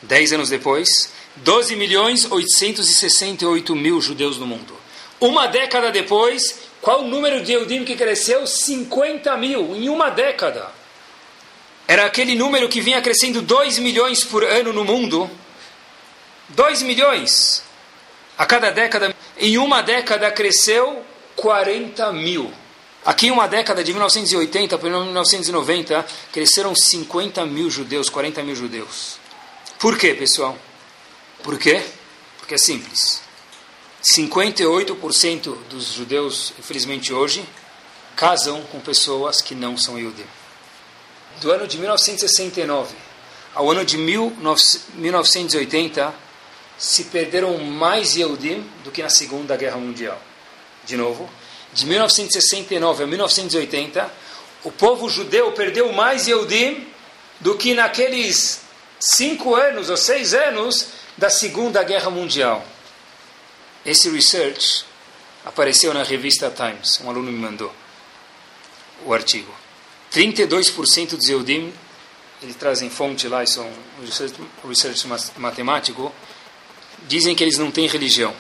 10 anos depois, 12 milhões 868 mil judeus no mundo. Uma década depois, qual o número de Eudim que cresceu? 50 mil em uma década era aquele número que vinha crescendo 2 milhões por ano no mundo. 2 milhões. A cada década, em uma década cresceu 40 mil. Aqui em uma década de 1980 para 1990, cresceram 50 mil judeus, 40 mil judeus. Por quê, pessoal? Por quê? Porque é simples. 58% dos judeus, infelizmente hoje, casam com pessoas que não são judeus do ano de 1969 ao ano de 1980, se perderam mais Yehudim do que na Segunda Guerra Mundial. De novo, de 1969 a 1980, o povo judeu perdeu mais Yehudim do que naqueles cinco anos ou seis anos da Segunda Guerra Mundial. Esse research apareceu na revista Times, um aluno me mandou o artigo. 32% dos Eudim, eles trazem fonte lá, isso é um research, research matemático, dizem que eles não têm religião.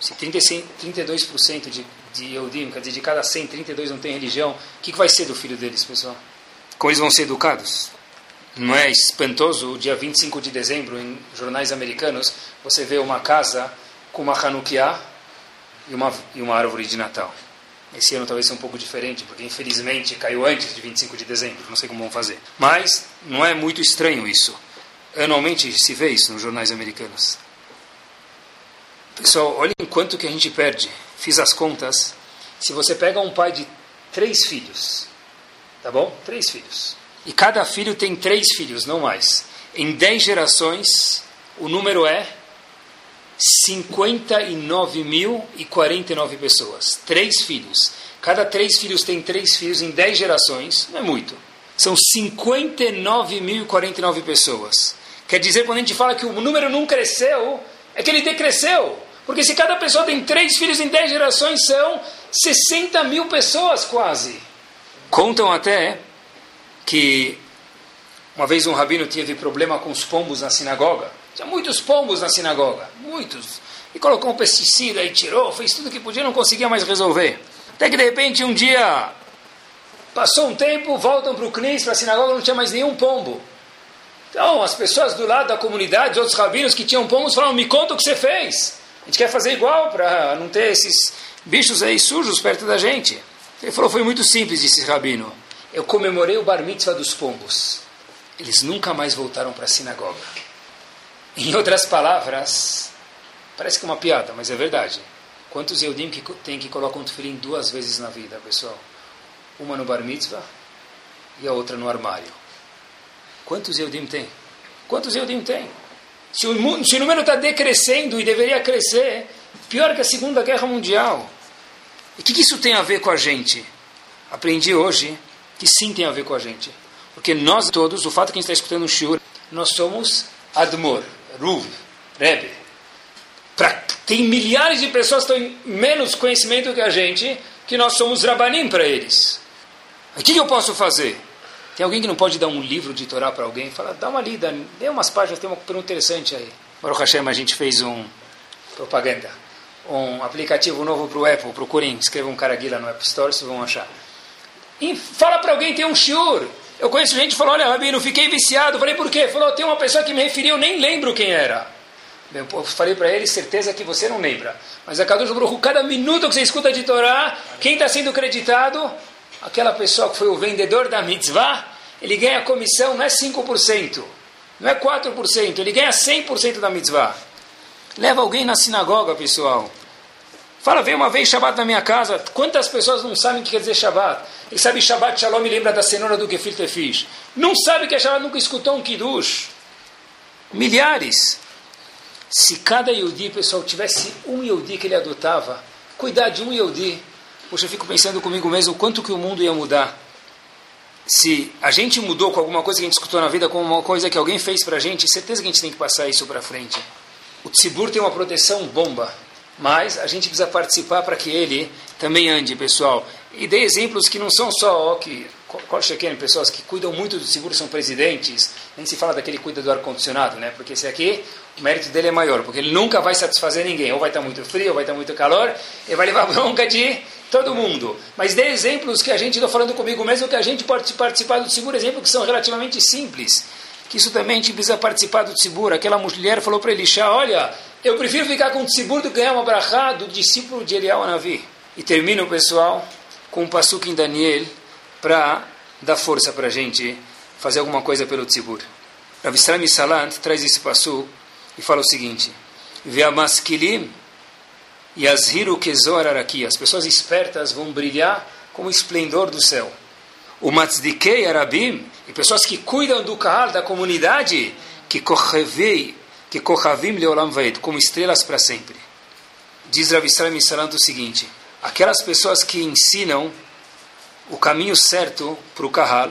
Se 32% de, de Eudim, quer dizer, de cada 100, 32 não tem religião, o que, que vai ser do filho deles, pessoal? Como eles vão ser educados? Não é espantoso, o dia 25 de dezembro, em jornais americanos, você vê uma casa com uma Hanukkah e uma, e uma árvore de Natal. Esse ano talvez seja um pouco diferente, porque infelizmente caiu antes de 25 de dezembro, não sei como vão fazer. Mas não é muito estranho isso. Anualmente se vê isso nos jornais americanos. Pessoal, olhem quanto que a gente perde. Fiz as contas. Se você pega um pai de três filhos, tá bom? Três filhos. E cada filho tem três filhos, não mais. Em dez gerações, o número é 59.049 pessoas. Três filhos. Cada três filhos tem três filhos em dez gerações. Não é muito. São 59.049 pessoas. Quer dizer, quando a gente fala que o número não cresceu, é que ele decresceu. Porque se cada pessoa tem três filhos em dez gerações, são 60 mil pessoas quase. Contam até que uma vez um rabino teve problema com os pombos na sinagoga. Tinha muitos pombos na sinagoga, muitos. E colocou um pesticida e tirou, fez tudo que podia, não conseguia mais resolver. Até que de repente um dia passou um tempo, voltam para o Knis, para a sinagoga, não tinha mais nenhum pombo. Então as pessoas do lado da comunidade, outros rabinos que tinham pombos, falaram: Me conta o que você fez. A gente quer fazer igual para não ter esses bichos aí sujos perto da gente. Ele falou: Foi muito simples, disse esse rabino. Eu comemorei o bar mitzvah dos pombos. Eles nunca mais voltaram para a sinagoga. Em outras palavras, parece que é uma piada, mas é verdade. Quantos Eudim que tem que colocam um tefilim duas vezes na vida, pessoal? Uma no bar mitzvah e a outra no armário. Quantos Eudim tem? Quantos Eudim tem? Se o, se o número está decrescendo e deveria crescer, pior que a Segunda Guerra Mundial. E o que, que isso tem a ver com a gente? Aprendi hoje que sim tem a ver com a gente. Porque nós todos, o fato que a gente está escutando o Shur, nós somos Admor, Ruv, Rebbe. Pra, tem milhares de pessoas que têm menos conhecimento que a gente, que nós somos Rabanim para eles. O que, que eu posso fazer? Tem alguém que não pode dar um livro de Torá para alguém? Fala, dá uma lida, dê umas páginas, tem uma pergunta interessante aí. Baruch Hashem, a gente fez um propaganda, um aplicativo novo para o Apple, procurem, escrevam um Caraguila no App Store, vocês vão achar. E fala para alguém, tem um shiur. Eu conheço gente que falou, olha, Rabino, fiquei viciado. falei, por quê? Falou, tem uma pessoa que me referiu, nem lembro quem era. Eu falei para ele, certeza que você não lembra. Mas a Kadosh Baruch cada minuto que você escuta de Torá, quem está sendo creditado? Aquela pessoa que foi o vendedor da mitzvah, ele ganha comissão, não é 5%, não é 4%, ele ganha 100% da mitzvah. Leva alguém na sinagoga, pessoal. Fala, vem uma vez Shabbat na minha casa. Quantas pessoas não sabem o que quer dizer Shabbat? Ele sabe Shabbat Shalom e lembra da cenoura do Gefilte Fish. Não sabe que é Shabbat, nunca escutou um Kiddush. Milhares. Se cada Yehudi, pessoal, tivesse um Yehudi que ele adotava, cuidar de um Yehudi, poxa, eu fico pensando comigo mesmo quanto que o mundo ia mudar. Se a gente mudou com alguma coisa que a gente escutou na vida, com uma coisa que alguém fez para a gente, certeza que a gente tem que passar isso para frente. O Tzibur tem uma proteção bomba, mas a gente precisa participar para que ele também ande, pessoal. E dei exemplos que não são só ó, que Kolcheken, pessoas que cuidam muito do seguro são presidentes, nem se fala daquele que cuida do ar-condicionado, né? Porque esse aqui, o mérito dele é maior, porque ele nunca vai satisfazer ninguém. Ou vai estar muito frio, ou vai estar muito calor, e vai levar bronca de todo mundo. Mas dê exemplos que a gente, estou falando comigo mesmo, que a gente pode participar do seguro, exemplos que são relativamente simples. Que isso também a gente precisa participar do seguro. Aquela mulher falou para Elisha, olha, eu prefiro ficar com o seguro do que ganhar uma brachá do discípulo de Eliyahu Anavi. E termino, pessoal, com um passuque em Daniel, para dar força para a gente fazer alguma coisa pelo tzibur. Rav Salant traz esse passo e fala o seguinte: Ve'amaskilim yazhiru kezor araki. As pessoas espertas vão brilhar como o esplendor do céu. O matzdikei arabim e pessoas que cuidam do kahal da comunidade que kochevei que kochavim leolam vaed como estrelas para sempre. Diz Rav Israel Salant o seguinte: aquelas pessoas que ensinam o caminho certo para o Kahal,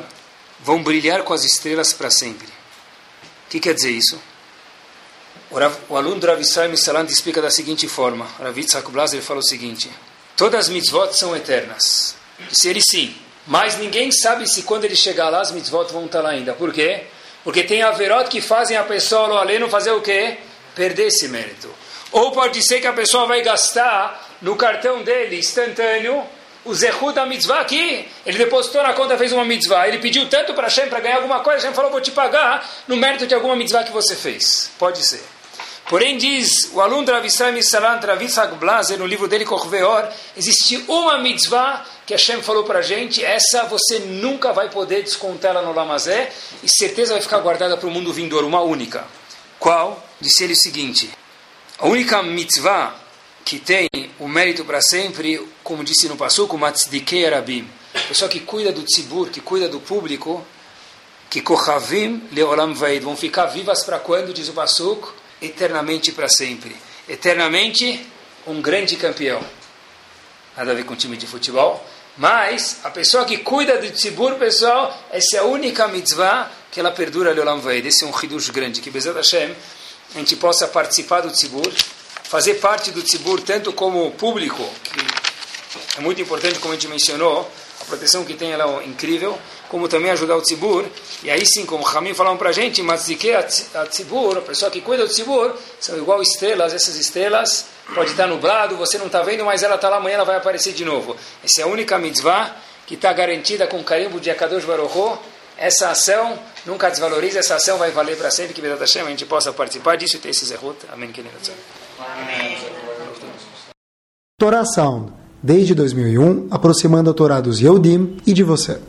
vão brilhar com as estrelas para sempre. O que quer dizer isso? O, Rav, o aluno do Rav Israel explica da seguinte forma. Rav Yitzhak Blaser fala o seguinte. Todas as mitzvot são eternas. Se ele sim. Mas ninguém sabe se quando ele chegar lá as mitzvot vão estar lá ainda. Por quê? Porque tem averot que fazem a pessoa além não fazer o quê? Perder esse mérito. Ou pode ser que a pessoa vai gastar no cartão dele instantâneo o Zehud da mitzvah aqui, ele depositou na conta, fez uma mitzvah, ele pediu tanto para Hashem para ganhar alguma coisa, Hashem falou, vou te pagar no mérito de alguma mitzvah que você fez. Pode ser. Porém, diz o aluno Ravisram Salam Travitzak Blaser, no livro dele, Korveor, existe uma mitzvah que Hashem falou para a gente, essa você nunca vai poder descontar ela no Lamazé, e certeza vai ficar guardada para o mundo vindouro, uma única. Qual? Disse ele o seguinte, A única mitzvah que tem o mérito para sempre, como disse no Passuco, Matzdikei Arabim. Pessoa que cuida do tzibur, que cuida do público, que Kochavim Leolam Vaid, vão ficar vivas para quando, diz o Passuco, eternamente para sempre. Eternamente, um grande campeão. Nada a ver com time de futebol. Mas a pessoa que cuida do tzibur, pessoal, essa é a única mitzvah que ela perdura Leolam Vaid. Esse é um hidush grande. Que Bezat Hashem, a gente possa participar do tzibur, fazer parte do tzibur tanto como público, que é muito importante, como a gente mencionou, a proteção que tem ela é incrível, como também ajudar o tzibur. E aí sim, como Ramin falaram para a gente, que a tzibur, a pessoa que cuida do tzibur, são igual estrelas, essas estrelas pode estar nublado, você não está vendo, mas ela está lá, amanhã ela vai aparecer de novo. Essa é a única mitzvah que está garantida com carimbo de Akadosh Baruch essa ação nunca desvaloriza, essa ação vai valer para sempre, que Hashem, a gente possa participar disso e ter esse zerut. Amém. Torá Sound, desde 2001, aproximando a Torá dos Yehudim e de você.